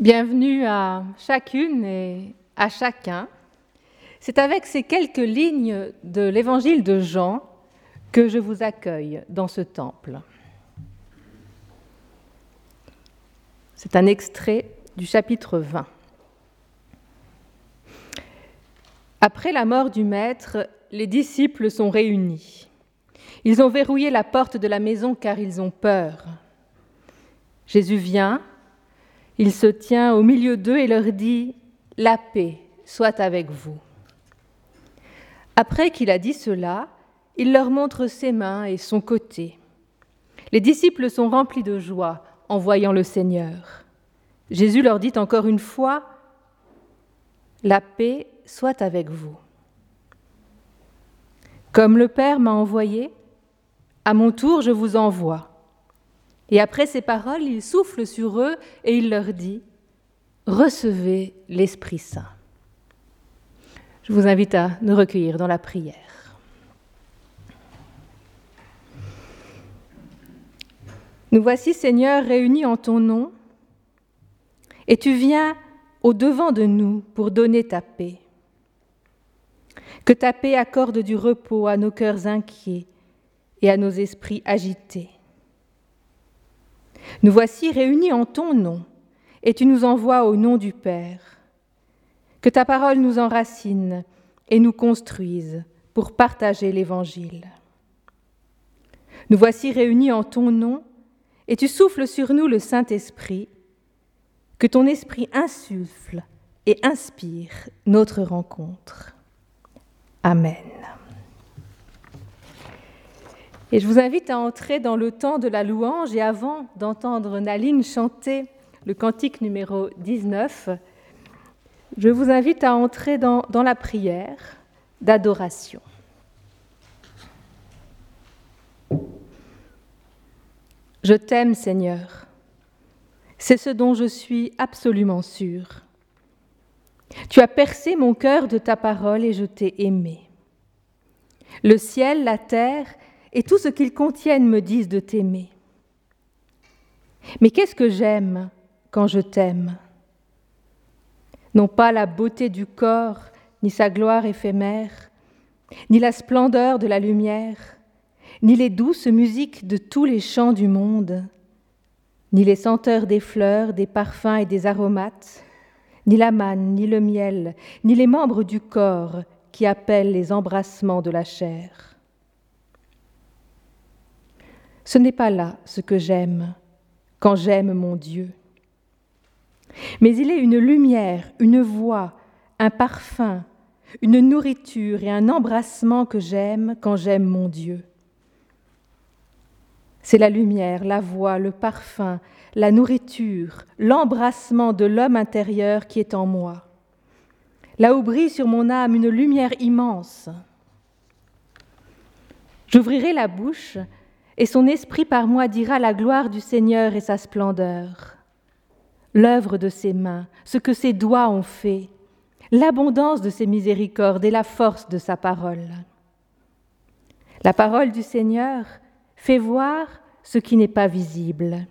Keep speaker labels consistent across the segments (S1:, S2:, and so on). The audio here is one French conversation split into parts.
S1: Bienvenue à chacune et à chacun. C'est avec ces quelques lignes de l'évangile de Jean que je vous accueille dans ce temple. C'est un extrait du chapitre 20. Après la mort du Maître, les disciples sont réunis. Ils ont verrouillé la porte de la maison car ils ont peur. Jésus vient, il se tient au milieu d'eux et leur dit, La paix soit avec vous. Après qu'il a dit cela, il leur montre ses mains et son côté. Les disciples sont remplis de joie en voyant le Seigneur. Jésus leur dit encore une fois, La paix soit avec vous. Comme le Père m'a envoyé, à mon tour je vous envoie. Et après ces paroles, il souffle sur eux et il leur dit, Recevez l'Esprit Saint. Je vous invite à nous recueillir dans la prière. Nous voici, Seigneur, réunis en ton nom, et tu viens au devant de nous pour donner ta paix. Que ta paix accorde du repos à nos cœurs inquiets et à nos esprits agités. Nous voici réunis en ton nom, et tu nous envoies au nom du Père. Que ta parole nous enracine et nous construise pour partager l'Évangile. Nous voici réunis en ton nom, et tu souffles sur nous le Saint-Esprit. Que ton esprit insuffle et inspire notre rencontre. Amen. Et je vous invite à entrer dans le temps de la louange et avant d'entendre Naline chanter le cantique numéro 19, je vous invite à entrer dans, la prière d'adoration. Je t'aime Seigneur, c'est ce dont je suis absolument sûre. Tu as percé mon cœur de ta parole et je t'ai aimé. Le ciel, la terre et tout ce qu'ils contiennent me disent de t'aimer. Mais qu'est-ce que j'aime quand je t'aime? Non pas la beauté du corps, ni sa gloire éphémère, ni la splendeur de la lumière, ni les douces musiques de tous les chants du monde, ni les senteurs des fleurs, des parfums et des aromates, ni la manne, ni le miel, ni les membres du corps qui appellent les embrassements de la chair. Ce n'est pas là ce que j'aime quand j'aime mon Dieu. Mais il est une lumière, une voix, un parfum, une nourriture et un embrassement que j'aime quand j'aime mon Dieu. C'est la lumière, la voix, le parfum, la nourriture, l'embrassement de l'homme intérieur qui est en moi. Là où brille sur mon âme une lumière immense. J'ouvrirai la bouche et son esprit par moi dira la gloire du Seigneur et sa splendeur. L'œuvre de ses mains, ce que ses doigts ont fait, l'abondance de ses miséricordes et la force de sa parole. La parole du Seigneur fait voir ce qui n'est pas visible.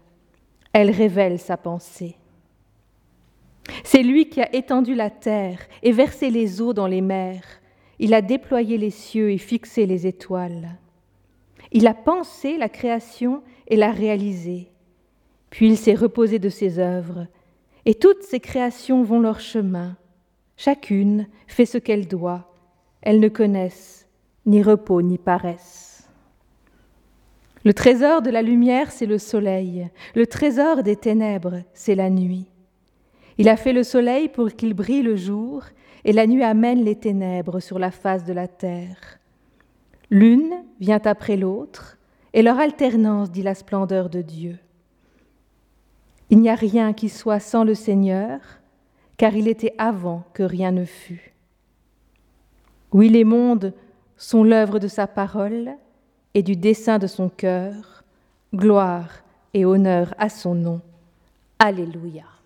S1: Elle révèle sa pensée. C'est lui qui a étendu la terre et versé les eaux dans les mers. Il a déployé les cieux et fixé les étoiles. Il a pensé la création et l'a réalisée. Puis il s'est reposé de ses œuvres, et toutes ses créations vont leur chemin. Chacune fait ce qu'elle doit. Elles ne connaissent ni repos ni paresse. Le trésor de la lumière, c'est le soleil. Le trésor des ténèbres, c'est la nuit. Il a fait le soleil pour qu'il brille le jour, et la nuit amène les ténèbres sur la face de la terre. L'une vient après l'autre, et leur alternance dit la splendeur de Dieu. Il n'y a rien qui soit sans le Seigneur, car il était avant que rien ne fût. Oui, les mondes sont l'œuvre de sa parole et du dessein de son cœur. Gloire et honneur à son nom. Alléluia.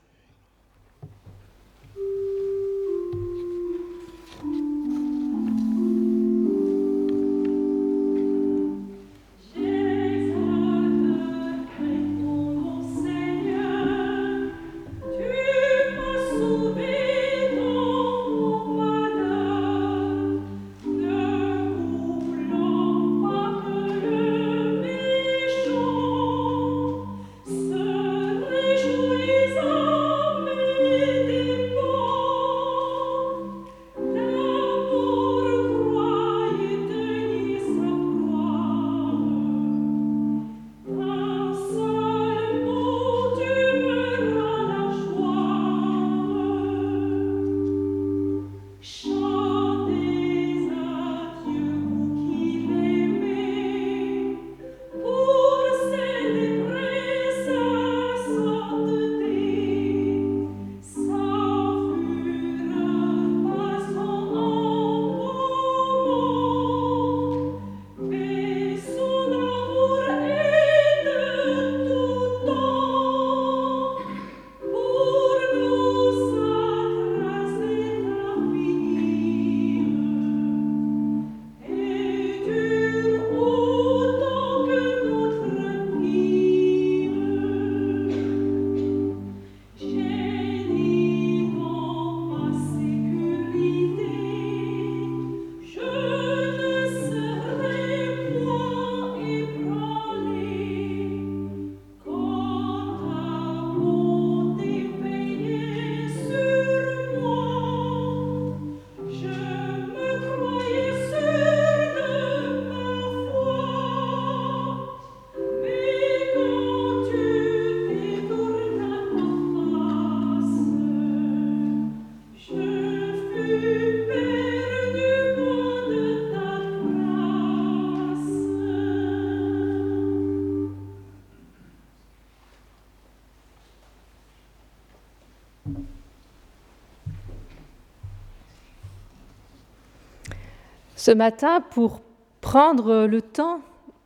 S1: Ce matin, pour prendre le temps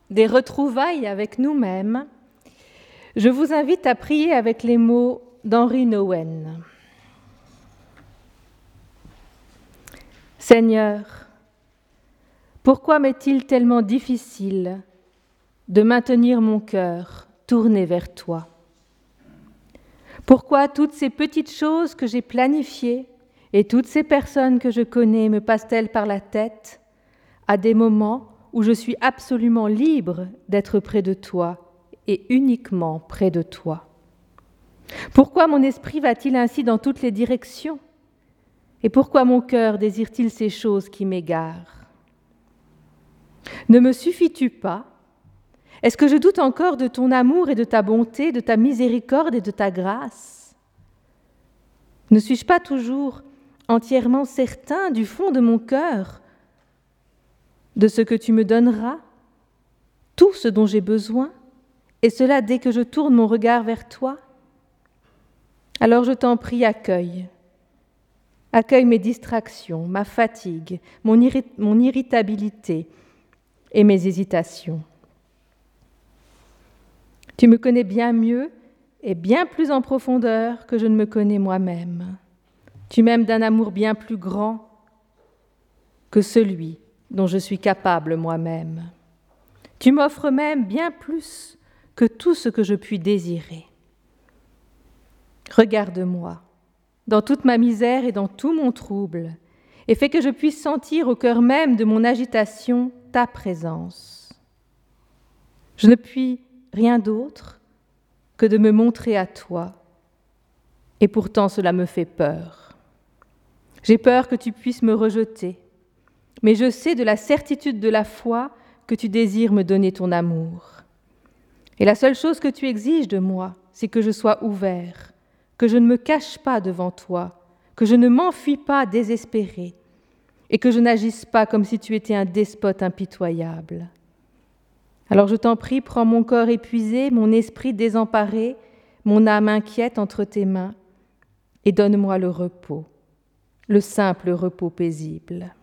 S1: des retrouvailles avec nous-mêmes, je vous invite à prier avec les mots d'Henri Nowen. Seigneur, pourquoi m'est-il tellement difficile de maintenir mon cœur tourné vers toi? Pourquoi toutes ces petites choses que j'ai planifiées et toutes ces personnes que je connais me passent-elles par la tête à des moments où je suis absolument libre d'être près de toi et uniquement près de toi. Pourquoi mon esprit va-t-il ainsi dans toutes les directions? Et pourquoi mon cœur désire-t-il ces choses qui m'égarent? Ne me suffis-tu pas? Est-ce que je doute encore de ton amour et de ta bonté, de ta miséricorde et de ta grâce? Ne suis-je pas toujours entièrement certain du fond de mon cœur de ce que tu me donneras, tout ce dont j'ai besoin, et cela dès que je tourne mon regard vers toi Alors je t'en prie, accueille. Accueille mes distractions, ma fatigue, mon, mon irritabilité et mes hésitations. Tu me connais bien mieux et bien plus en profondeur que je ne me connais moi-même. Tu m'aimes d'un amour bien plus grand que celui dont je suis capable moi-même. Tu m'offres même bien plus que tout ce que je puis désirer. Regarde-moi, dans toute ma misère et dans tout mon trouble, et fais que je puisse sentir au cœur même de mon agitation ta présence. Je ne puis rien d'autre que de me montrer à toi, et pourtant cela me fait peur. J'ai peur que tu puisses me rejeter, mais je sais de la certitude de la foi que tu désires me donner ton amour. Et la seule chose que tu exiges de moi, c'est que je sois ouvert, que je ne me cache pas devant toi, que je ne m'enfuis pas désespéré, et que je n'agisse pas comme si tu étais un despote impitoyable. Alors je t'en prie, prends mon corps épuisé, mon esprit désemparé, mon âme inquiète entre tes mains, et donne-moi le repos, le simple repos paisible.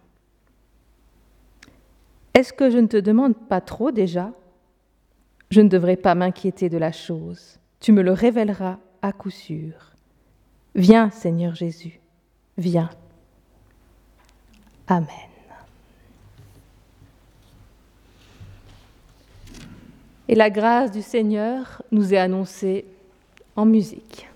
S1: Est-ce que je ne te demande pas trop déjà? Je ne devrais pas m'inquiéter de la chose. Tu me le révéleras à coup sûr. Viens, Seigneur Jésus, viens. Amen. Et la grâce du Seigneur nous est annoncée en musique.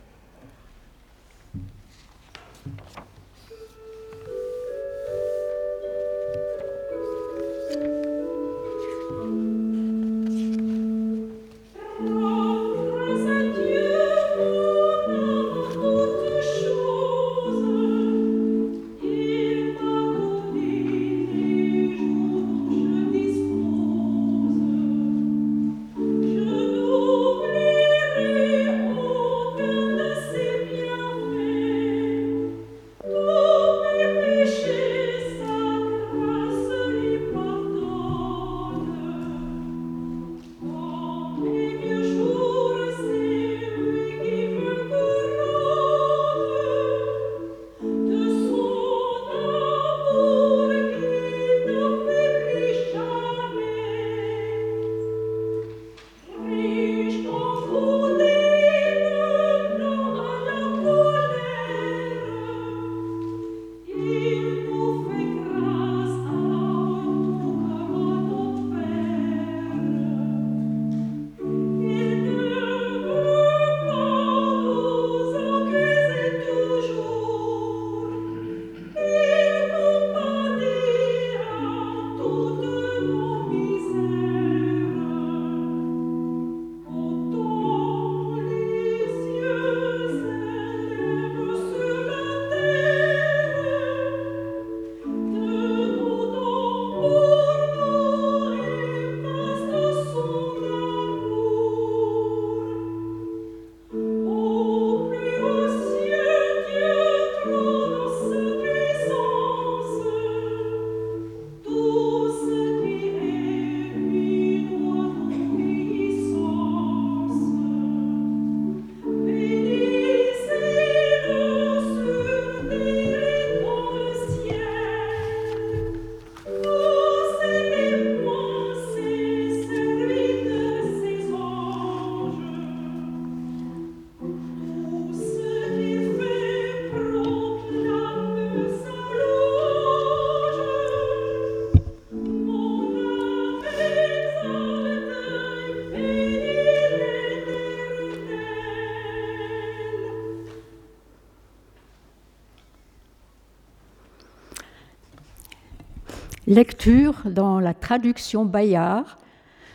S2: Lecture dans la traduction Bayard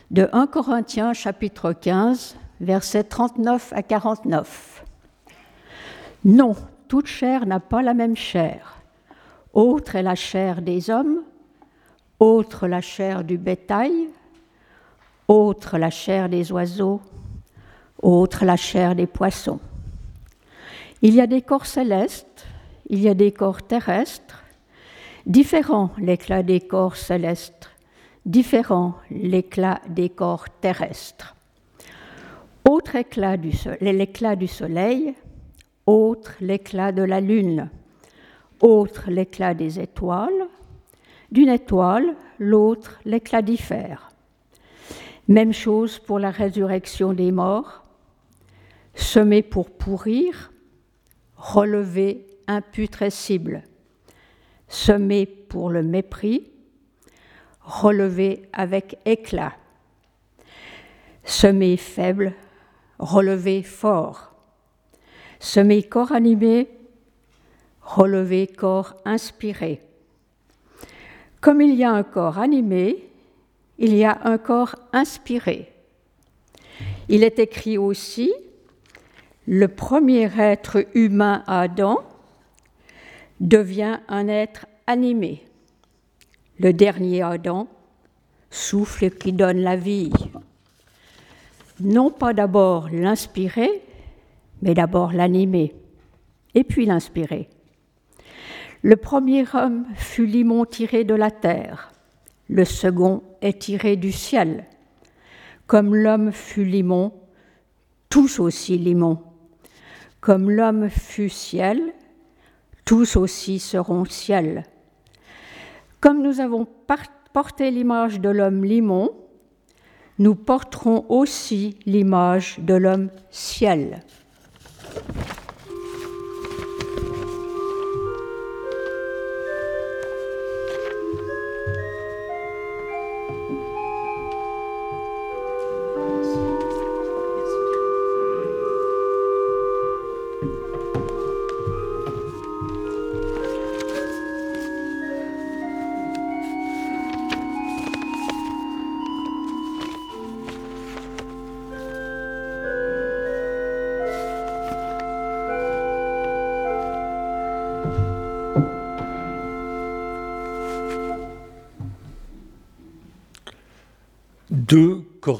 S2: de 1 Corinthiens chapitre 15, versets 39 à 49. Non, toute chair n'a pas la même chair. Autre est la chair des hommes, autre la chair du bétail, autre la chair des oiseaux, autre la chair des poissons. Il y a des corps célestes, il y a des corps terrestres, différents l'éclat des corps célestes, différent l'éclat des corps terrestres. Autre éclat du l'éclat du soleil, autre l'éclat de la lune, autre l'éclat des étoiles, d'une étoile, l'autre l'éclat diffère. Même chose pour la résurrection des morts, semer pour pourrir, relever imputrescible, semer pour le mépris, relever avec éclat, semer faible, relever fort, semer corps animé, relever corps inspiré. Comme il y a un corps animé, il y a un corps inspiré. Il est écrit aussi, le premier être humain Adam devient un être animé. Le dernier Adam, souffle qui donne la vie. Non pas d'abord l'inspirer, mais d'abord l'animer, et puis l'inspirer. Le premier homme fut limon tiré de la terre, le second est tiré du ciel. Comme l'homme fut limon, tous aussi limon. Comme l'homme fut ciel, tous aussi seront ciel. Comme nous avons porté l'image de l'homme limon, nous porterons aussi l'image de l'homme ciel.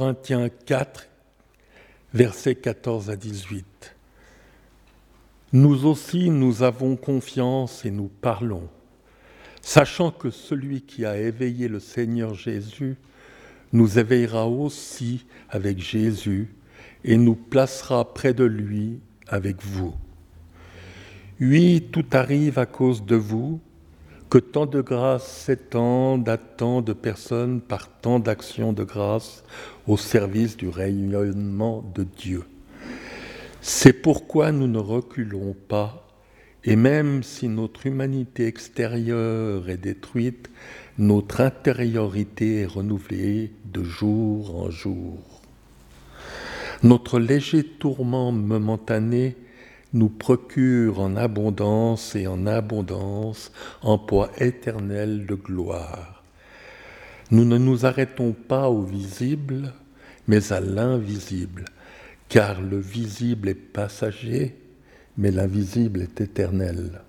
S3: Corinthiens 4, versets 14 à 18. Nous aussi, nous avons confiance et nous parlons, sachant que celui qui a éveillé le Seigneur Jésus nous éveillera aussi avec Jésus et nous placera près de lui avec vous. Oui, tout arrive à cause de vous, que tant de grâce s'étendent à tant de personnes par tant d'actions de grâce au service du rayonnement de Dieu. C'est pourquoi nous ne reculons pas, et même si notre humanité extérieure est détruite, notre intériorité est renouvelée de jour en jour. Notre léger tourment momentané nous procure en abondance et en abondance un poids éternel de gloire. Nous ne nous arrêtons pas au visible, mais à l'invisible, car le visible est passager, mais l'invisible est éternel.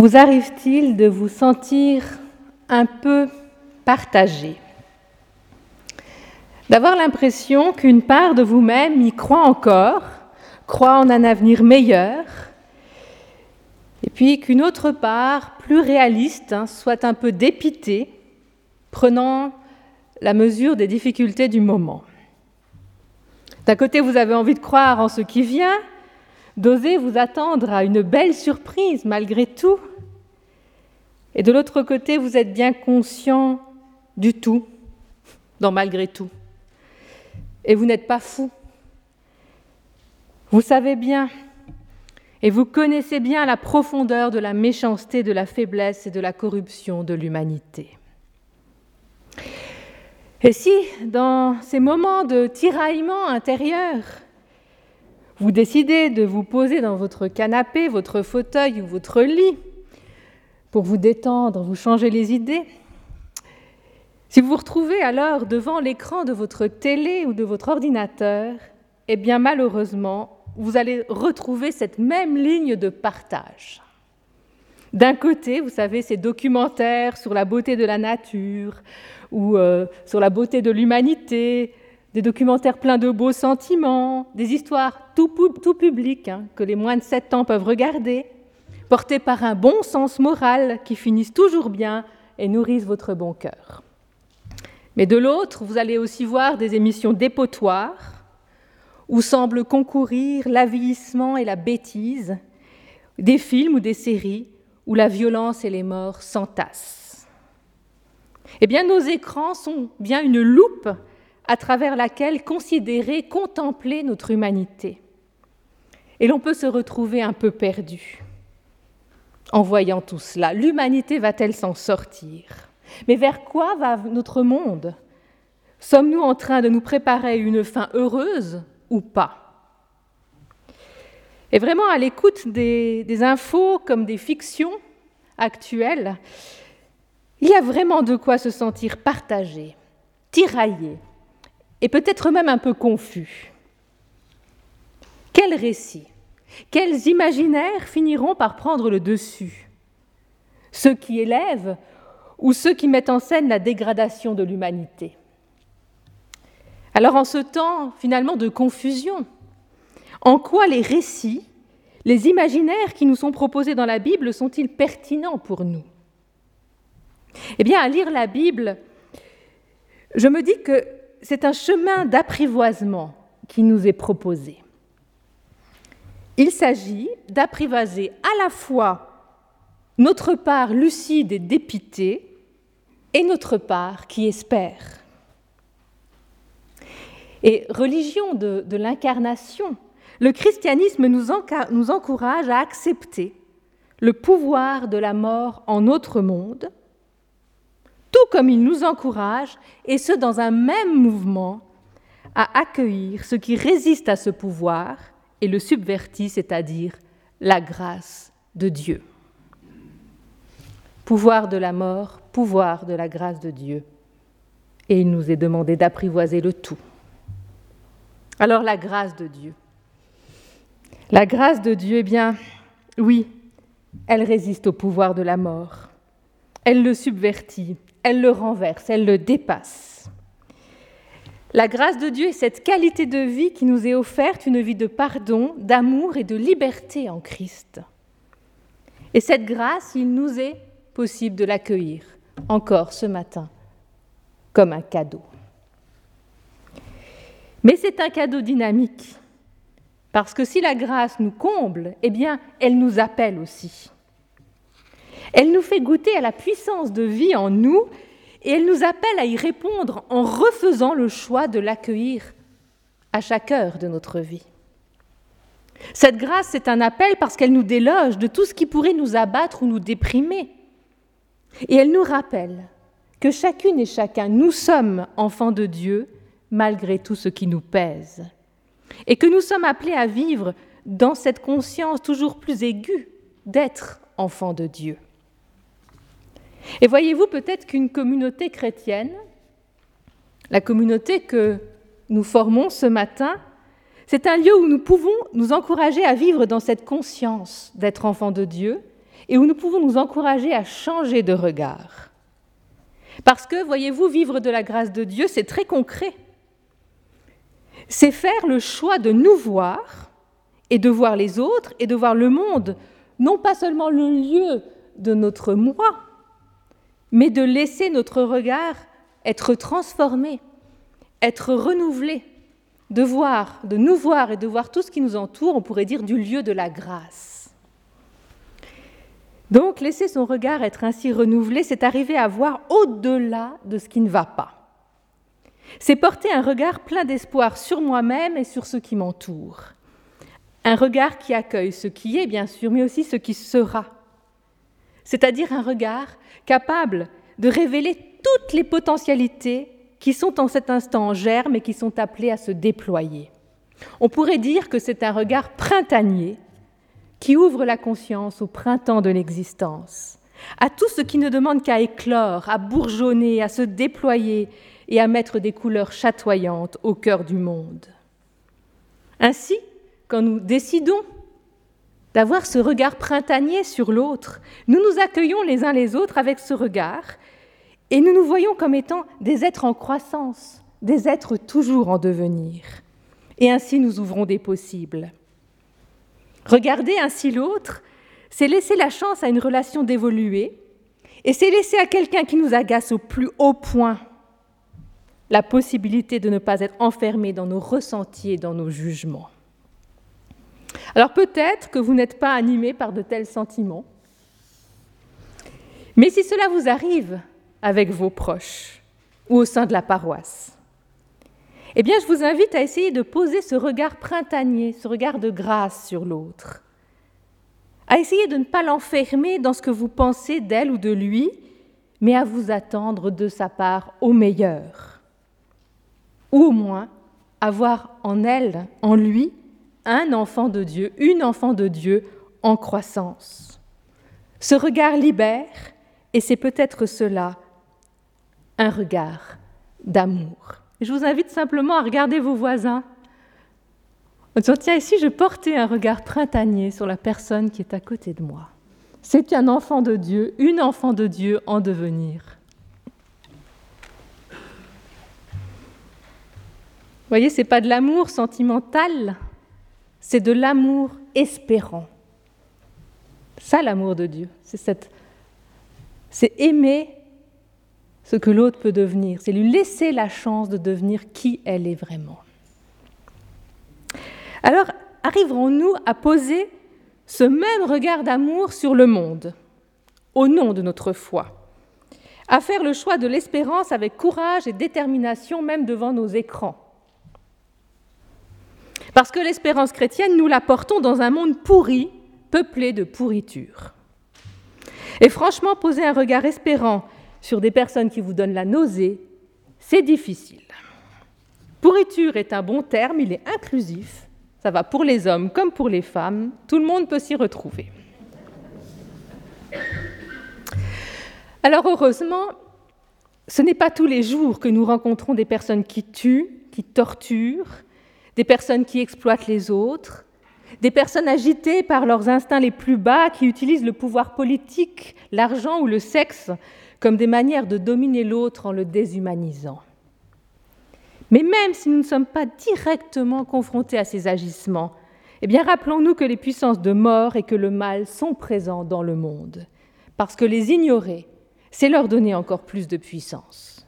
S1: Vous arrive-t-il de vous sentir un peu partagé? D'avoir l'impression qu'une part de vous-même y croit encore, croit en un avenir meilleur, et puis qu'une autre part, plus réaliste, hein, soit un peu dépitée, prenant la mesure des difficultés du moment. D'un côté, vous avez envie de croire en ce qui vient, d'oser vous attendre à une belle surprise malgré tout. Et de l'autre côté, vous êtes bien conscient du tout, dans malgré tout. Et vous n'êtes pas fou. Vous savez bien, et vous connaissez bien la profondeur de la méchanceté, de la faiblesse et de la corruption de l'humanité. Et si, dans ces moments de tiraillement intérieur, vous décidez de vous poser dans votre canapé, votre fauteuil ou votre lit pour vous détendre, vous changer les idées, si vous vous retrouvez alors devant l'écran de votre télé ou de votre ordinateur, eh bien malheureusement, vous allez retrouver cette même ligne de partage. D'un côté, vous savez, ces documentaires sur la beauté de la nature ou euh, sur la beauté de l'humanité, des documentaires pleins de beaux sentiments, des histoires tout, publiques hein, que les moins de 7 ans peuvent regarder, portés par un bon sens moral qui finissent toujours bien et nourrissent votre bon cœur. Mais de l'autre, vous allez aussi voir des émissions dépotoirs où semblent concourir l'avilissement et la bêtise, des films ou des séries où la violence et les morts s'entassent. Eh bien, nos écrans sont bien une loupe à travers laquelle considérer, contempler notre humanité. Et l'on peut se retrouver un peu perdu en voyant tout cela. L'humanité va-t-elle s'en sortir? Mais vers quoi va notre monde? Sommes-nous en train de nous préparer une fin heureuse ou pas? Et vraiment, à l'écoute des, infos comme des fictions actuelles, il y a vraiment de quoi se sentir partagé, tiraillé, et peut-être même un peu confus. Quels récits, quels imaginaires finiront par prendre le dessus? Ceux qui élèvent ou ceux qui mettent en scène la dégradation de l'humanité? Alors en ce temps finalement de confusion, en quoi les récits, les imaginaires qui nous sont proposés dans la Bible sont-ils pertinents pour nous? Eh bien, à lire la Bible, je me dis que c'est un chemin d'apprivoisement qui nous est proposé. Il s'agit d'apprivoiser à la fois notre part lucide et dépitée et notre part qui espère. Et religion de, l'incarnation, le christianisme nous, encourage à accepter le pouvoir de la mort en notre monde, tout comme il nous encourage, et ce dans un même mouvement, à accueillir ce qui résiste à ce pouvoir et le subvertit, c'est-à-dire la grâce de Dieu. Pouvoir de la mort, pouvoir de la grâce de Dieu. Et il nous est demandé d'apprivoiser le tout. Alors la grâce de Dieu. La grâce de Dieu, eh bien, oui, elle résiste au pouvoir de la mort. Elle le subvertit, elle le renverse, elle le dépasse. La grâce de Dieu est cette qualité de vie qui nous est offerte, une vie de pardon, d'amour et de liberté en Christ. Et cette grâce, il nous est possible de l'accueillir encore ce matin comme un cadeau. Mais c'est un cadeau dynamique, parce que si la grâce nous comble, eh bien, elle nous appelle aussi. Elle nous fait goûter à la puissance de vie en nous et elle nous appelle à y répondre en refaisant le choix de l'accueillir à chaque heure de notre vie. Cette grâce, c'est un appel parce qu'elle nous déloge de tout ce qui pourrait nous abattre ou nous déprimer. Et elle nous rappelle que chacune et chacun, nous sommes enfants de Dieu malgré tout ce qui nous pèse, et que nous sommes appelés à vivre dans cette conscience toujours plus aiguë d'être enfants de Dieu. Et voyez-vous peut-être qu'une communauté chrétienne, la communauté que nous formons ce matin, c'est un lieu où nous pouvons nous encourager à vivre dans cette conscience d'être enfants de Dieu et où nous pouvons nous encourager à changer de regard. Parce que, voyez-vous, vivre de la grâce de Dieu, c'est très concret. C'est faire le choix de nous voir et de voir les autres et de voir le monde, non pas seulement le lieu de notre moi, mais de laisser notre regard être transformé, être renouvelé, de voir, de nous voir et de voir tout ce qui nous entoure, on pourrait dire du lieu de la grâce. Donc laisser son regard être ainsi renouvelé, c'est arriver à voir au-delà de ce qui ne va pas. C'est porter un regard plein d'espoir sur moi-même et sur ce qui m'entoure. Un regard qui accueille ce qui est, bien sûr, mais aussi ce qui sera. C'est-à-dire un regard capable de révéler toutes les potentialités qui sont en cet instant en germe et qui sont appelées à se déployer. On pourrait dire que c'est un regard printanier qui ouvre la conscience au printemps de l'existence, à tout ce qui ne demande qu'à éclore, à bourgeonner, à se déployer et à mettre des couleurs chatoyantes au cœur du monde. Ainsi, quand nous décidons d'avoir ce regard printanier sur l'autre, nous nous accueillons les uns les autres avec ce regard et nous nous voyons comme étant des êtres en croissance, des êtres toujours en devenir. Et ainsi nous ouvrons des possibles. Regarder ainsi l'autre, c'est laisser la chance à une relation d'évoluer, et c'est laisser à quelqu'un qui nous agace au plus haut point la possibilité de ne pas être enfermé dans nos ressentis et dans nos jugements. Alors peut-être que vous n'êtes pas animé par de tels sentiments, mais si cela vous arrive avec vos proches ou au sein de la paroisse, eh bien je vous invite à essayer de poser ce regard printanier, ce regard de grâce sur l'autre, à essayer de ne pas l'enfermer dans ce que vous pensez d'elle ou de lui, mais à vous attendre de sa part au meilleur, ou au moins avoir en elle, en lui, un enfant de Dieu, une enfant de Dieu en croissance. Ce regard libère, et c'est peut-être cela, un regard d'amour. Je vous invite simplement à regarder vos voisins. En disant, tiens, ici, je portais un regard printanier sur la personne qui est à côté de moi? C'est un enfant de Dieu, une enfant de Dieu en devenir. Vous voyez, ce n'est pas de l'amour sentimental, c'est de l'amour espérant. Ça, l'amour de Dieu, c'est c'est aimer ce que l'autre peut devenir, c'est lui laisser la chance de devenir qui elle est vraiment. Alors, arriverons-nous à poser ce même regard d'amour sur le monde, au nom de notre foi, à faire le choix de l'espérance avec courage et détermination même devant nos écrans parce que l'espérance chrétienne, nous la portons dans un monde pourri, peuplé de pourriture. Et franchement, poser un regard espérant sur des personnes qui vous donnent la nausée, c'est difficile. Pourriture est un bon terme, il est inclusif, ça va pour les hommes comme pour les femmes, tout le monde peut s'y retrouver. Alors heureusement, ce n'est pas tous les jours que nous rencontrons des personnes qui tuent, qui torturent, des personnes qui exploitent les autres, des personnes agitées par leurs instincts les plus bas qui utilisent le pouvoir politique, l'argent ou le sexe comme des manières de dominer l'autre en le déshumanisant. Mais même si nous ne sommes pas directement confrontés à ces agissements, eh bien rappelons-nous que les puissances de mort et que le mal sont présents dans le monde, parce que les ignorer, c'est leur donner encore plus de puissance,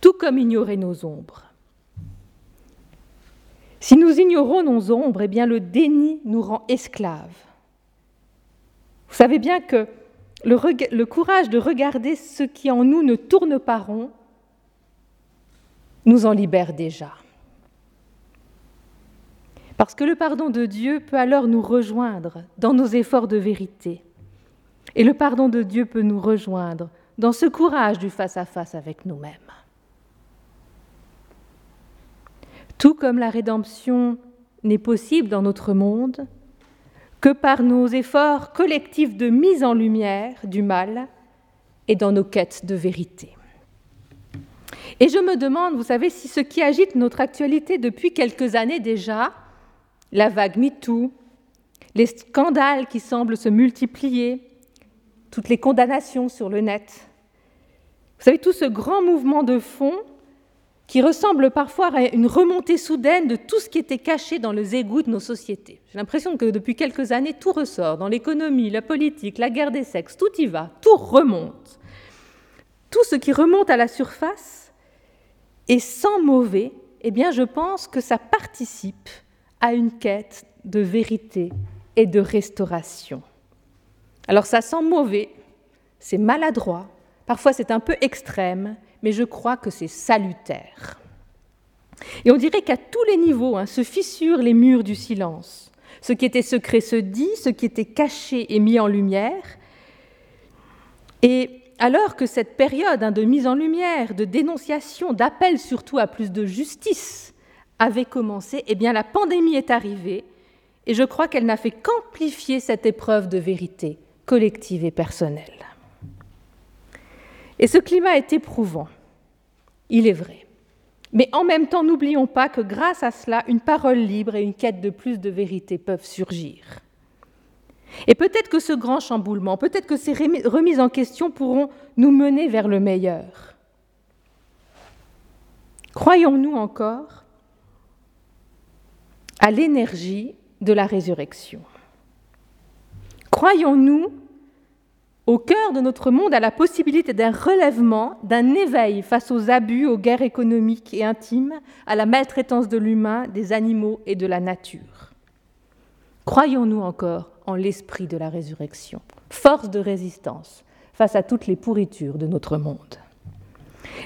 S1: tout comme ignorer nos ombres. Si nous ignorons nos ombres, eh bien le déni nous rend esclaves. Vous savez bien que le, courage de regarder ce qui en nous ne tourne pas rond nous en libère déjà. Parce que le pardon de Dieu peut alors nous rejoindre dans nos efforts de vérité. Et le pardon de Dieu peut nous rejoindre dans ce courage du face-à-face -face avec nous-mêmes. Tout comme la rédemption n'est possible dans notre monde que par nos efforts collectifs de mise en lumière du mal et dans nos quêtes de vérité. Et je me demande, vous savez, si ce qui agite notre actualité depuis quelques années déjà, la vague MeToo, les scandales qui semblent se multiplier, toutes les condamnations sur le net, vous savez, tout ce grand mouvement de fond qui ressemble parfois à une remontée soudaine de tout ce qui était caché dans les égouts de nos sociétés. J'ai l'impression que depuis quelques années, tout ressort, dans l'économie, la politique, la guerre des sexes, tout y va, tout remonte. Tout ce qui remonte à la surface est sans mauvais, eh bien je pense que ça participe à une quête de vérité et de restauration. Alors ça sent mauvais, c'est maladroit, parfois c'est un peu extrême, mais je crois que c'est salutaire. Et on dirait qu'à tous les niveaux hein, se fissurent les murs du silence. Ce qui était secret se dit, ce qui était caché est mis en lumière. Et alors que cette période hein, de mise en lumière, de dénonciation, d'appel surtout à plus de justice avait commencé, eh la pandémie est arrivée et je crois qu'elle n'a fait qu'amplifier cette épreuve de vérité collective et personnelle. Et ce climat est éprouvant, il est vrai. Mais en même temps, n'oublions pas que grâce à cela, une parole libre et une quête de plus de vérité peuvent surgir. Et peut-être que ce grand chamboulement, peut-être que ces remises en question pourront nous mener vers le meilleur. Croyons-nous encore à l'énergie de la résurrection? Croyons-nous au cœur de notre monde à la possibilité d'un relèvement, d'un éveil face aux abus, aux guerres économiques et intimes, à la maltraitance de l'humain, des animaux et de la nature. Croyons-nous encore en l'esprit de la résurrection, force de résistance face à toutes les pourritures de notre monde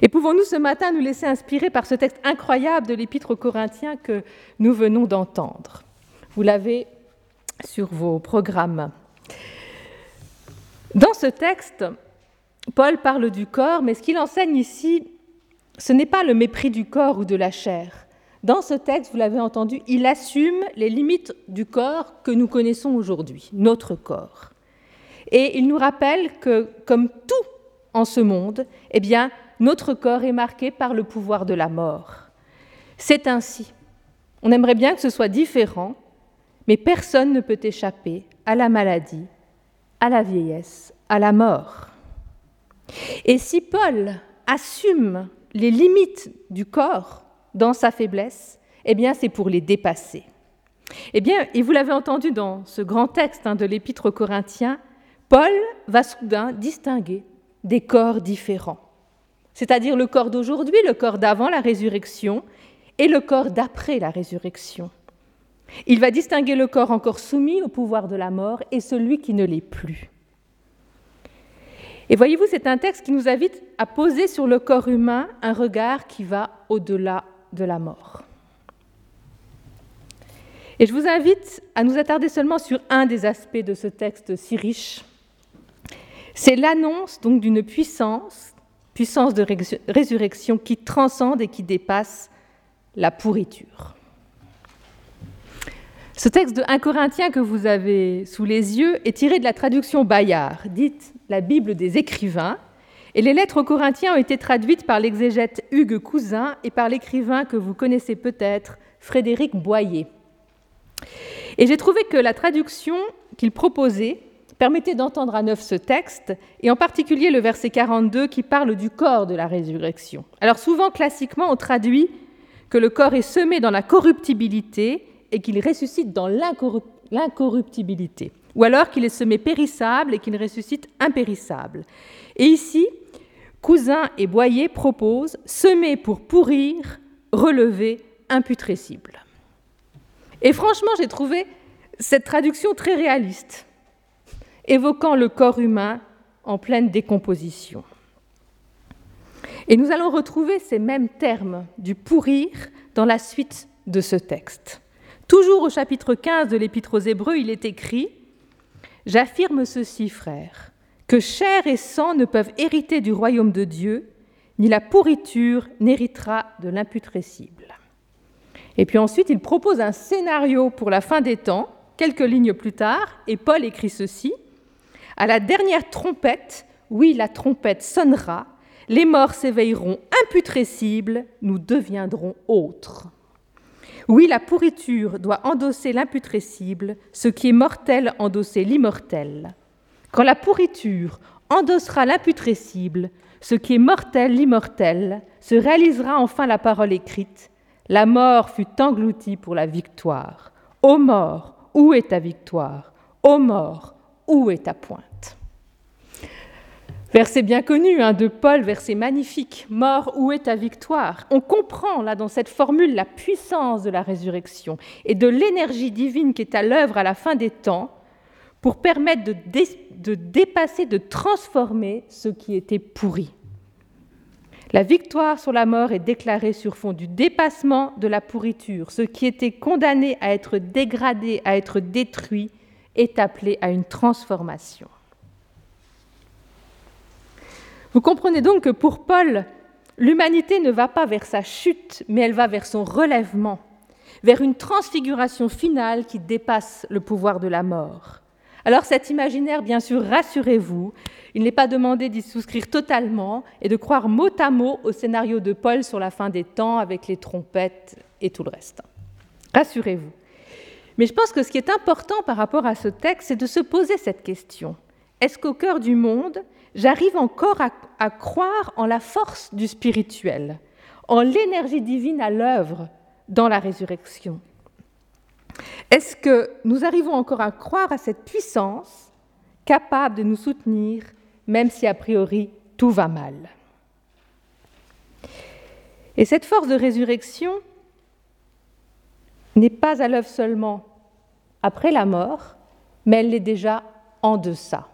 S1: Et pouvons-nous ce matin nous laisser inspirer par ce texte incroyable de l'Épître aux Corinthiens que nous venons d'entendre? Vous l'avez sur vos programmes. Dans ce texte, Paul parle du corps, mais ce qu'il enseigne ici, ce n'est pas le mépris du corps ou de la chair. Dans ce texte, vous l'avez entendu, il assume les limites du corps que nous connaissons aujourd'hui, notre corps. Et il nous rappelle que, comme tout en ce monde, eh bien, notre corps est marqué par le pouvoir de la mort. C'est ainsi. On aimerait bien que ce soit différent, mais personne ne peut échapper à la maladie, à la vieillesse, à la mort. Et si Paul assume les limites du corps dans sa faiblesse, eh c'est pour les dépasser. Eh bien, et vous l'avez entendu dans ce grand texte hein, de l'Épître aux Corinthiens, Paul va soudain distinguer des corps différents, c'est-à-dire le corps d'aujourd'hui, le corps d'avant la résurrection et le corps d'après la résurrection. Il va distinguer le corps encore soumis au pouvoir de la mort et celui qui ne l'est plus. Et voyez-vous, c'est un texte qui nous invite à poser sur le corps humain un regard qui va au-delà de la mort. Et je vous invite à nous attarder seulement sur un des aspects de ce texte si riche. C'est l'annonce donc d'une puissance, puissance de résurrection qui transcende et qui dépasse la pourriture. Ce texte de 1 Corinthiens que vous avez sous les yeux est tiré de la traduction Bayard, dite la Bible des écrivains, et les lettres aux Corinthiens ont été traduites par l'exégète Hugues Cousin et par l'écrivain que vous connaissez peut-être, Frédéric Boyer. Et j'ai trouvé que la traduction qu'il proposait permettait d'entendre à neuf ce texte, et en particulier le verset 42 qui parle du corps de la résurrection. Alors souvent, classiquement, on traduit que le corps est semé dans la corruptibilité et qu'il ressuscite dans l'incorruptibilité, ou alors qu'il est semé périssable et qu'il ressuscite impérissable. Et ici, Cousin et Boyer proposent semer pour pourrir, relever, imputrescible. Et franchement, j'ai trouvé cette traduction très réaliste, évoquant le corps humain en pleine décomposition. Et nous allons retrouver ces mêmes termes du pourrir dans la suite de ce texte. Toujours au chapitre 15 de l'Épître aux Hébreux, il est écrit J'affirme ceci, frères, que chair et sang ne peuvent hériter du royaume de Dieu, ni la pourriture n'héritera de l'imputrescible. Et puis ensuite, il propose un scénario pour la fin des temps, quelques lignes plus tard, et Paul écrit ceci À la dernière trompette, oui, la trompette sonnera, les morts s'éveilleront imputrescibles, nous deviendrons autres. Oui, la pourriture doit endosser l'imputrescible, ce qui est mortel endosser l'immortel. Quand la pourriture endossera l'imputrescible, ce qui est mortel l'immortel, se réalisera enfin la parole écrite. La mort fut engloutie pour la victoire. Ô mort, où est ta victoire? Ô mort, où est ta pointe? Verset bien connu hein, de Paul, verset magnifique. Mort, où est ta victoire? On comprend là dans cette formule la puissance de la résurrection et de l'énergie divine qui est à l'œuvre à la fin des temps pour permettre de, de dépasser, de transformer ce qui était pourri. La victoire sur la mort est déclarée sur fond du dépassement de la pourriture. Ce qui était condamné à être dégradé, à être détruit, est appelé à une transformation. Vous comprenez donc que pour Paul, l'humanité ne va pas vers sa chute, mais elle va vers son relèvement, vers une transfiguration finale qui dépasse le pouvoir de la mort. Alors cet imaginaire, bien sûr, rassurez-vous, il n'est pas demandé d'y souscrire totalement et de croire mot à mot au scénario de Paul sur la fin des temps avec les trompettes et tout le reste. Rassurez-vous. Mais je pense que ce qui est important par rapport à ce texte, c'est de se poser cette question. Est-ce qu'au cœur du monde, j'arrive encore à, croire en la force du spirituel, en l'énergie divine à l'œuvre dans la résurrection est-ce que nous arrivons encore à croire à cette puissance capable de nous soutenir, même si a priori tout va mal? Et cette force de résurrection n'est pas à l'œuvre seulement après la mort, mais elle l'est déjà en deçà.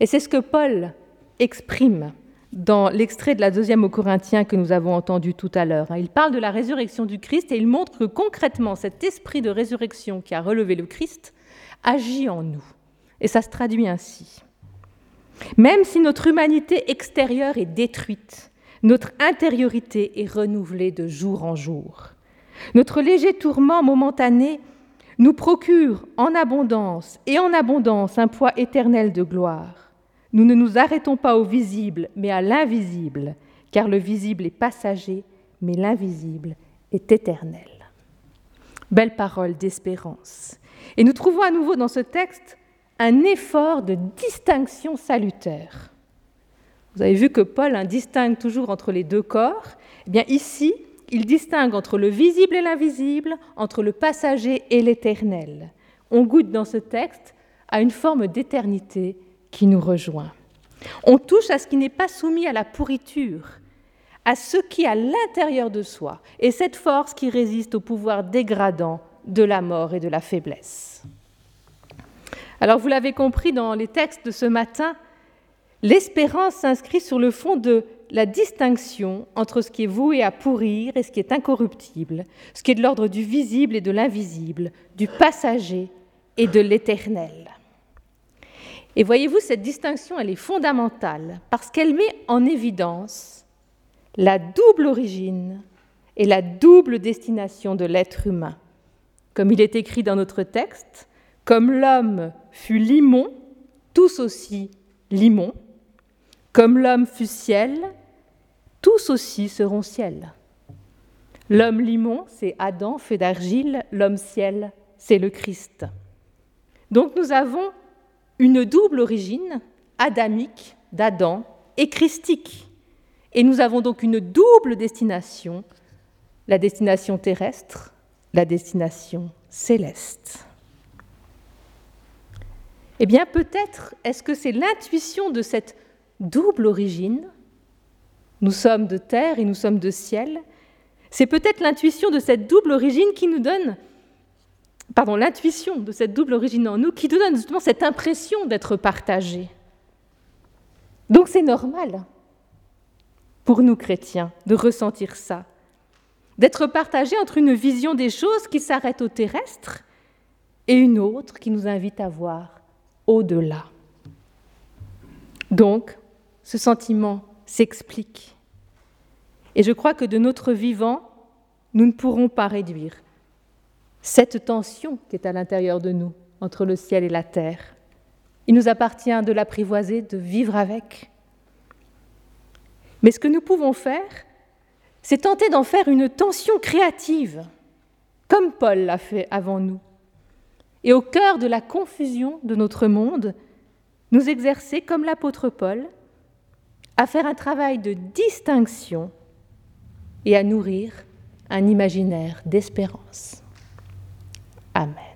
S1: Et c'est ce que Paul exprime dans l'extrait de la deuxième aux Corinthiens que nous avons entendu tout à l'heure. Il parle de la résurrection du Christ et il montre que concrètement cet esprit de résurrection qui a relevé le Christ agit en nous. Et ça se traduit ainsi. Même si notre humanité extérieure est détruite, notre intériorité est renouvelée de jour en jour. Notre léger tourment momentané nous procure en abondance et en abondance un poids éternel de gloire. Nous ne nous arrêtons pas au visible, mais à l'invisible, car le visible est passager, mais l'invisible est éternel. Belle parole d'espérance. Et nous trouvons à nouveau dans ce texte un effort de distinction salutaire. Vous avez vu que Paul distingue toujours entre les deux corps. Eh bien ici, il distingue entre le visible et l'invisible, entre le passager et l'éternel. On goûte dans ce texte à une forme d'éternité qui nous rejoint. On touche à ce qui n'est pas soumis à la pourriture, à ce qui à l'intérieur de soi, et cette force qui résiste au pouvoir dégradant de la mort et de la faiblesse. Alors vous l'avez compris dans les textes de ce matin, l'espérance s'inscrit sur le fond de la distinction entre ce qui est voué à pourrir et ce qui est incorruptible, ce qui est de l'ordre du visible et de l'invisible, du passager et de l'éternel. Et voyez-vous, cette distinction, elle est fondamentale parce qu'elle met en évidence la double origine et la double destination de l'être humain. Comme il est écrit dans notre texte, comme l'homme fut limon, tous aussi limon, comme l'homme fut ciel, tous aussi seront ciel. L'homme limon, c'est Adam fait d'argile, l'homme ciel, c'est le Christ. Donc nous avons une double origine, adamique d'Adam et christique. Et nous avons donc une double destination, la destination terrestre, la destination céleste. Eh bien, peut-être est-ce que c'est l'intuition de cette double origine Nous sommes de terre et nous sommes de ciel. C'est peut-être l'intuition de cette double origine qui nous donne pardon, l'intuition de cette double origine en nous qui nous donne justement cette impression d'être partagé. Donc c'est normal pour nous chrétiens de ressentir ça, d'être partagé entre une vision des choses qui s'arrête au terrestre et une autre qui nous invite à voir au-delà. Donc, ce sentiment s'explique. Et je crois que de notre vivant, nous ne pourrons pas réduire cette tension qui est à l'intérieur de nous, entre le ciel et la terre. Il nous appartient de l'apprivoiser, de vivre avec. Mais ce que nous pouvons faire, c'est tenter d'en faire une tension créative, comme Paul l'a fait avant nous. Et au cœur de la confusion de notre monde,
S4: nous exercer, comme l'apôtre Paul, à faire un travail de distinction et à nourrir un imaginaire d'espérance. Amen.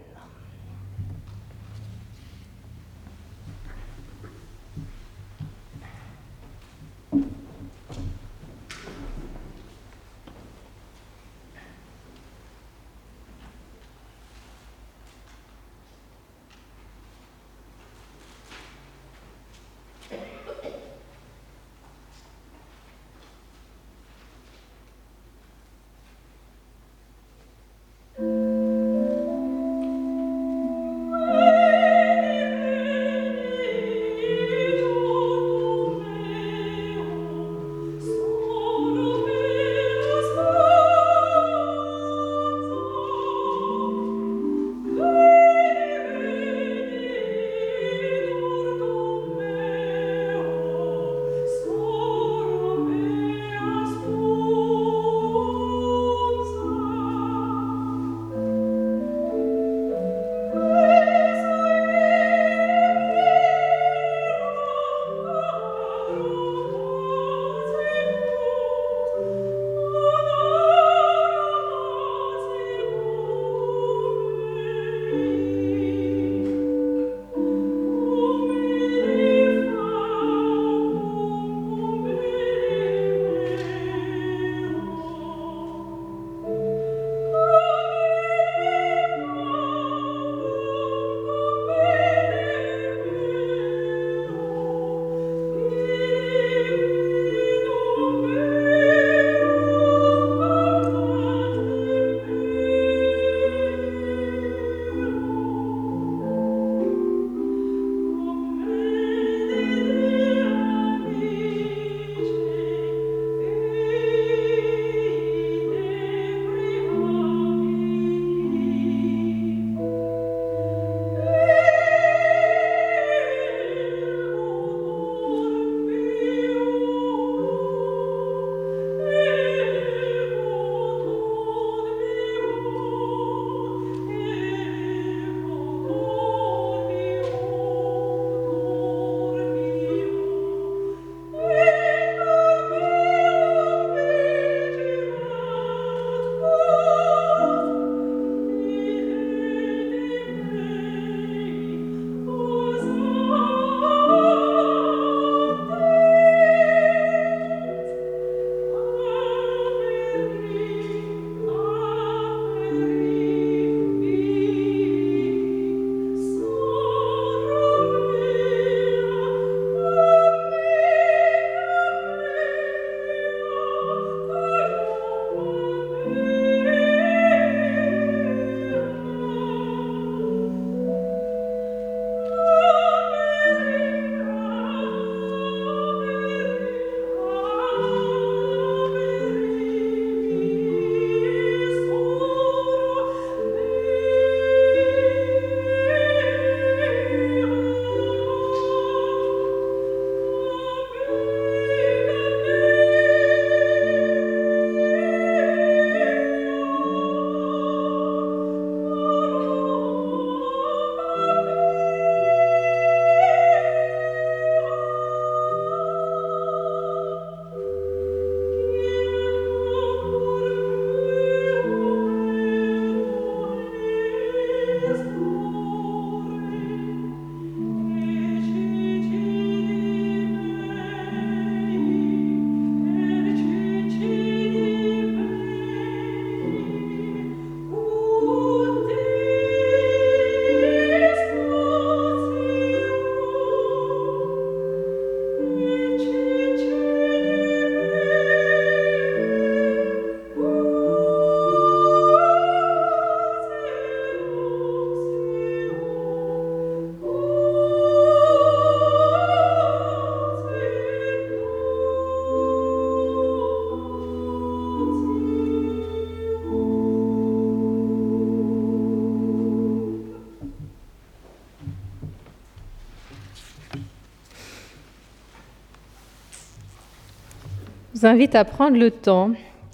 S4: vous invite à prendre le temps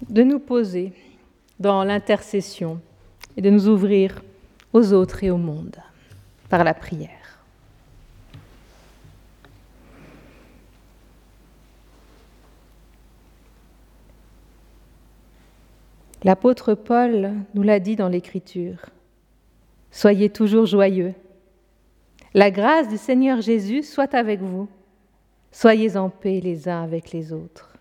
S4: de nous poser dans l'intercession et de nous ouvrir aux autres et au monde par la prière.
S1: L'apôtre Paul nous l'a dit dans l'Écriture. Soyez toujours joyeux. La grâce du Seigneur Jésus soit avec vous. Soyez en paix les uns avec les autres.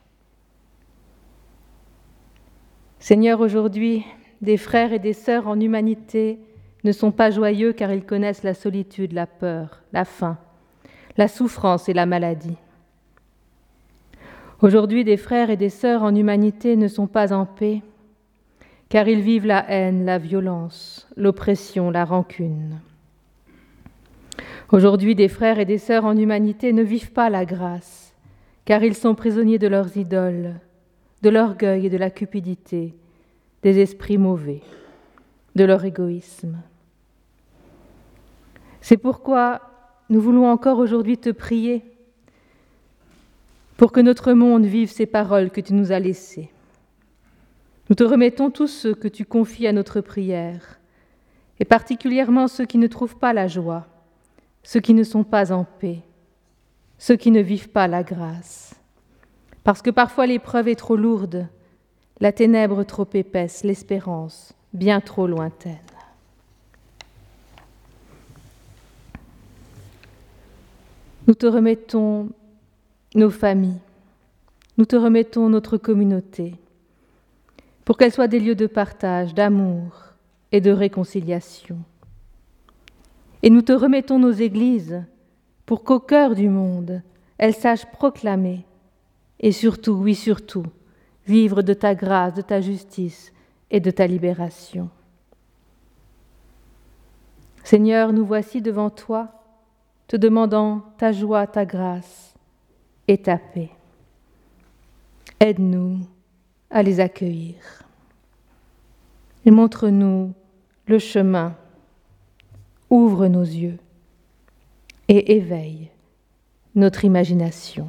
S1: Seigneur, aujourd'hui, des frères et des sœurs en humanité ne sont pas joyeux car ils connaissent la solitude, la peur, la faim, la souffrance et la maladie. Aujourd'hui, des frères et des sœurs en humanité ne sont pas en paix car ils vivent la haine, la violence, l'oppression, la rancune. Aujourd'hui, des frères et des sœurs en humanité ne vivent pas la grâce, car ils sont prisonniers de leurs idoles, de l'orgueil et de la cupidité, des esprits mauvais, de leur égoïsme. C'est pourquoi nous voulons encore aujourd'hui te prier pour que notre monde vive ces paroles que tu nous as laissées. Nous te remettons tous ceux que tu confies à notre prière, et particulièrement ceux qui ne trouvent pas la joie, ceux qui ne sont pas en paix, ceux qui ne vivent pas la grâce. Parce que parfois l'épreuve est trop lourde, la ténèbre trop épaisse, l'espérance bien trop lointaine. Nous te remettons nos familles, nous te remettons notre communauté, pour qu'elles soient des lieux de partage, d'amour et de réconciliation. Et nous te remettons nos églises pour qu'au cœur du monde, elles sachent proclamer et surtout, oui surtout, vivre de ta grâce, de ta justice et de ta libération. Seigneur, nous voici devant toi, te demandant ta joie, ta grâce et ta paix. Aide-nous à les accueillir. Et montre-nous le chemin, ouvre nos yeux et éveille notre imagination.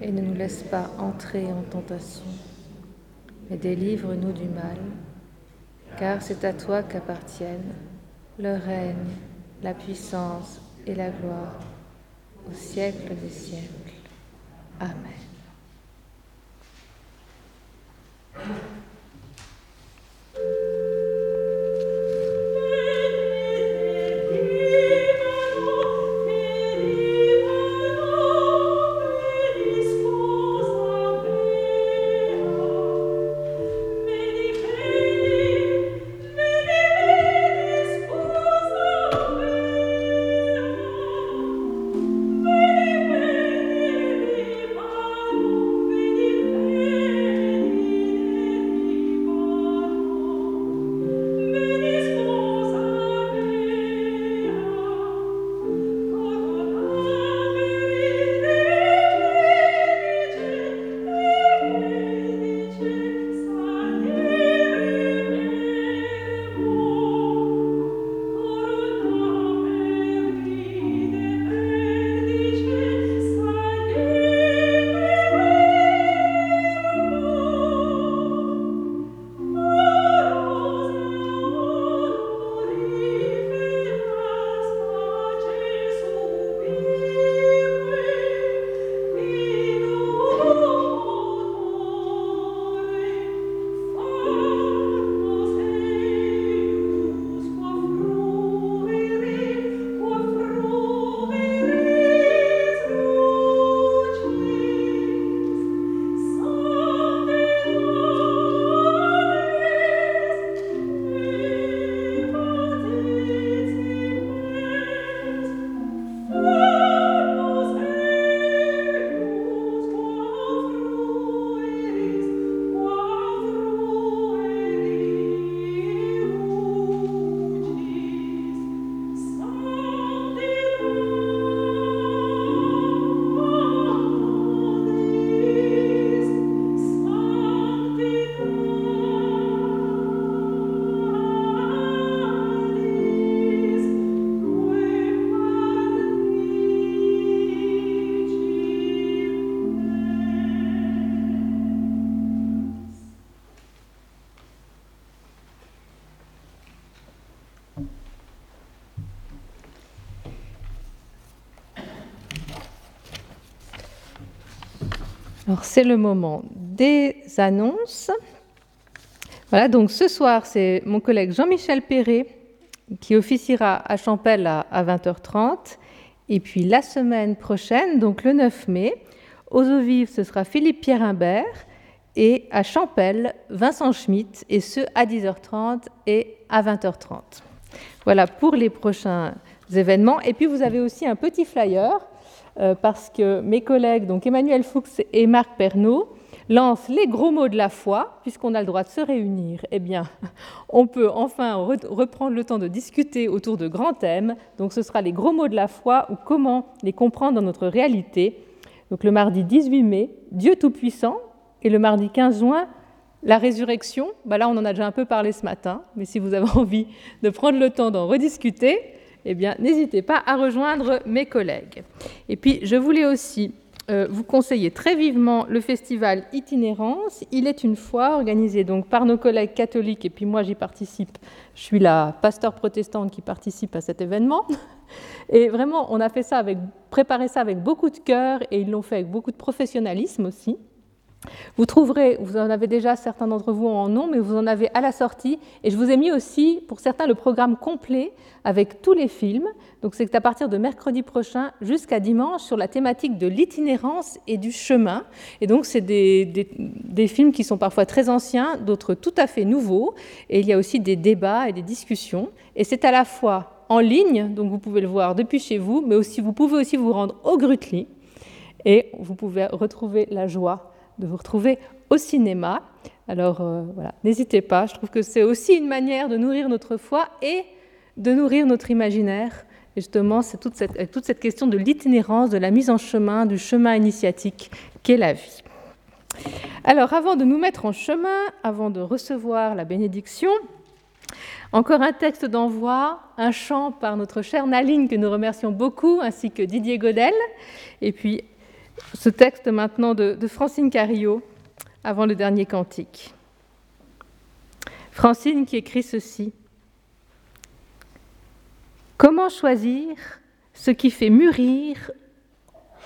S1: et ne nous laisse pas entrer en tentation, mais délivre-nous du mal, car c'est à toi qu'appartiennent le règne, la puissance et la gloire au siècle des siècles. Amen. Alors c'est le moment des annonces. Voilà, donc ce soir, c'est mon collègue Jean-Michel Perret qui officiera à Champel à, 20h30. Et puis la semaine prochaine, donc le 9 mai, aux eaux vives, ce sera Philippe Pierre Imbert et à Champel, Vincent Schmitt, et ce à 10h30 et à 20h30. Voilà pour les prochains événements. Et puis vous avez aussi un petit flyer parce que mes collègues, donc Emmanuel Fuchs et Marc Pernaud, lancent les gros mots de la foi, puisqu'on a le droit de se réunir. Eh bien, on peut enfin reprendre le temps de discuter autour de grands thèmes. Donc ce sera les gros mots de la foi ou comment les comprendre dans notre réalité. Donc le mardi 18 mai, Dieu Tout-Puissant, et le mardi 15 juin, la résurrection. Bah là, on en a déjà un peu parlé ce matin, mais si vous avez envie de prendre le temps d'en rediscuter, eh bien, n'hésitez pas à rejoindre mes collègues. Et puis, je voulais aussi euh, vous conseiller très vivement le festival Itinérance. Il est une fois organisé donc par nos collègues catholiques, et puis moi j'y participe. Je suis la pasteur protestante qui participe à cet événement. Et vraiment, on a fait ça avec, préparé ça avec beaucoup de cœur, et ils l'ont fait avec beaucoup de professionnalisme aussi. Vous trouverez, vous en avez déjà certains d'entre vous en nom, mais vous en avez à la sortie. Et je vous ai mis aussi, pour certains, le programme complet avec tous les films. Donc c'est à partir de mercredi prochain jusqu'à dimanche sur la thématique de l'itinérance et du chemin. Et donc c'est des, des, films qui sont parfois très anciens, d'autres tout à fait nouveaux. Et il y a aussi des débats et des discussions. Et c'est à la fois en ligne, donc vous pouvez le voir depuis chez vous, mais aussi vous pouvez aussi vous rendre au Grutli et vous pouvez retrouver la joie de vous retrouver au cinéma. Alors euh, voilà, n'hésitez pas, je trouve que c'est aussi une manière de nourrir notre foi et de nourrir notre imaginaire. Justement, c'est toute cette, toute cette question de l'itinérance, de la mise en chemin, du chemin initiatique qu'est la vie. Alors avant de nous mettre en chemin, avant de recevoir la bénédiction, encore un texte d'envoi, un chant par notre chère Naline que nous remercions beaucoup, ainsi que Didier Godel, et puis ce texte maintenant de, Francine Carillo, avant le dernier cantique. Francine qui écrit ceci. Comment choisir ce qui fait mûrir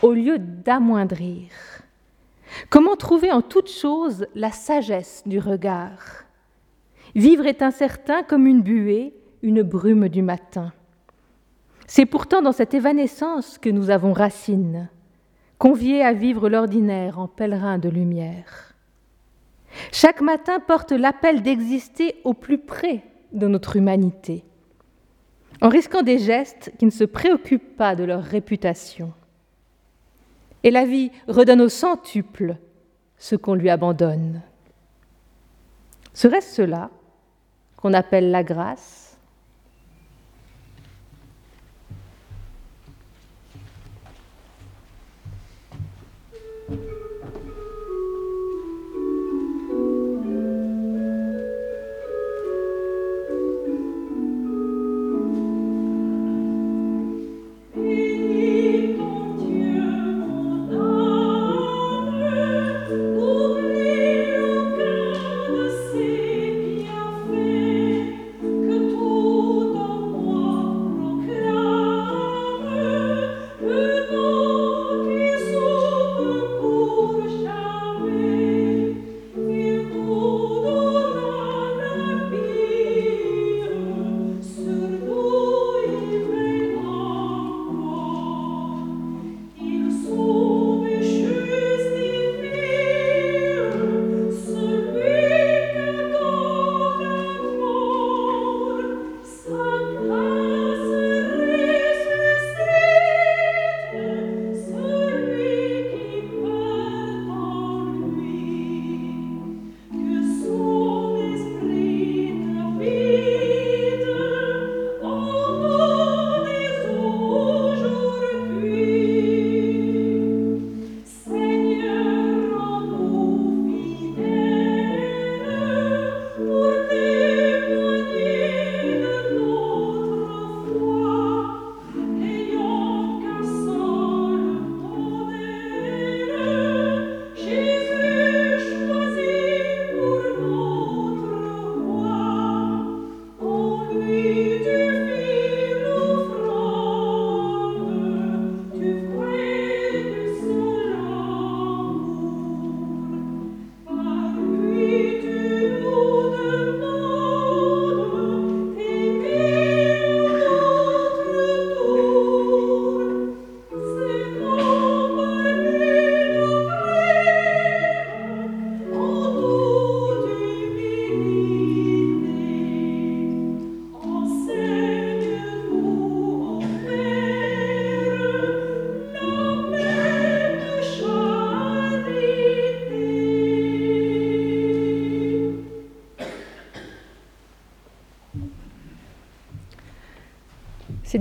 S1: au lieu d'amoindrir? Comment trouver en toute chose la sagesse du regard? Vivre est incertain comme une buée, une brume du matin. C'est pourtant dans cette évanescence que nous avons racine conviés à vivre l'ordinaire en pèlerin de lumière. Chaque matin porte l'appel d'exister au plus près de notre humanité, en risquant des gestes qui ne se préoccupent pas de leur réputation. Et la vie redonne au centuple ce qu'on lui abandonne. Serait-ce cela qu'on appelle la grâce?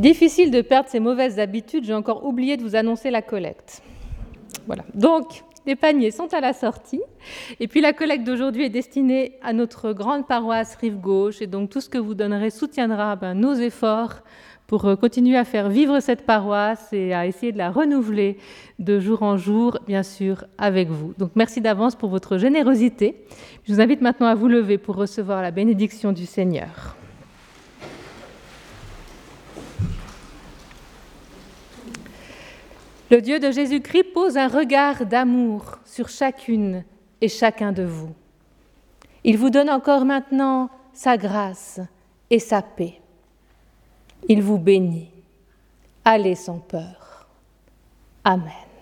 S1: Difficile de perdre ces mauvaises habitudes. J'ai encore oublié de vous annoncer la collecte. Voilà. Donc, les paniers sont à la sortie. Et puis la collecte d'aujourd'hui est destinée à notre grande paroisse Rive Gauche. Et donc tout ce que vous donnerez soutiendra ben, nos efforts pour euh, continuer à faire vivre cette paroisse et à essayer de la renouveler de jour en jour, bien sûr, avec vous. Donc merci d'avance pour votre générosité. Je vous invite maintenant à vous lever pour recevoir la bénédiction du Seigneur. Le Dieu de Jésus-Christ pose un regard d'amour sur chacune et chacun de vous. Il vous donne encore maintenant sa grâce et sa paix. Il vous bénit. Allez sans peur. Amen.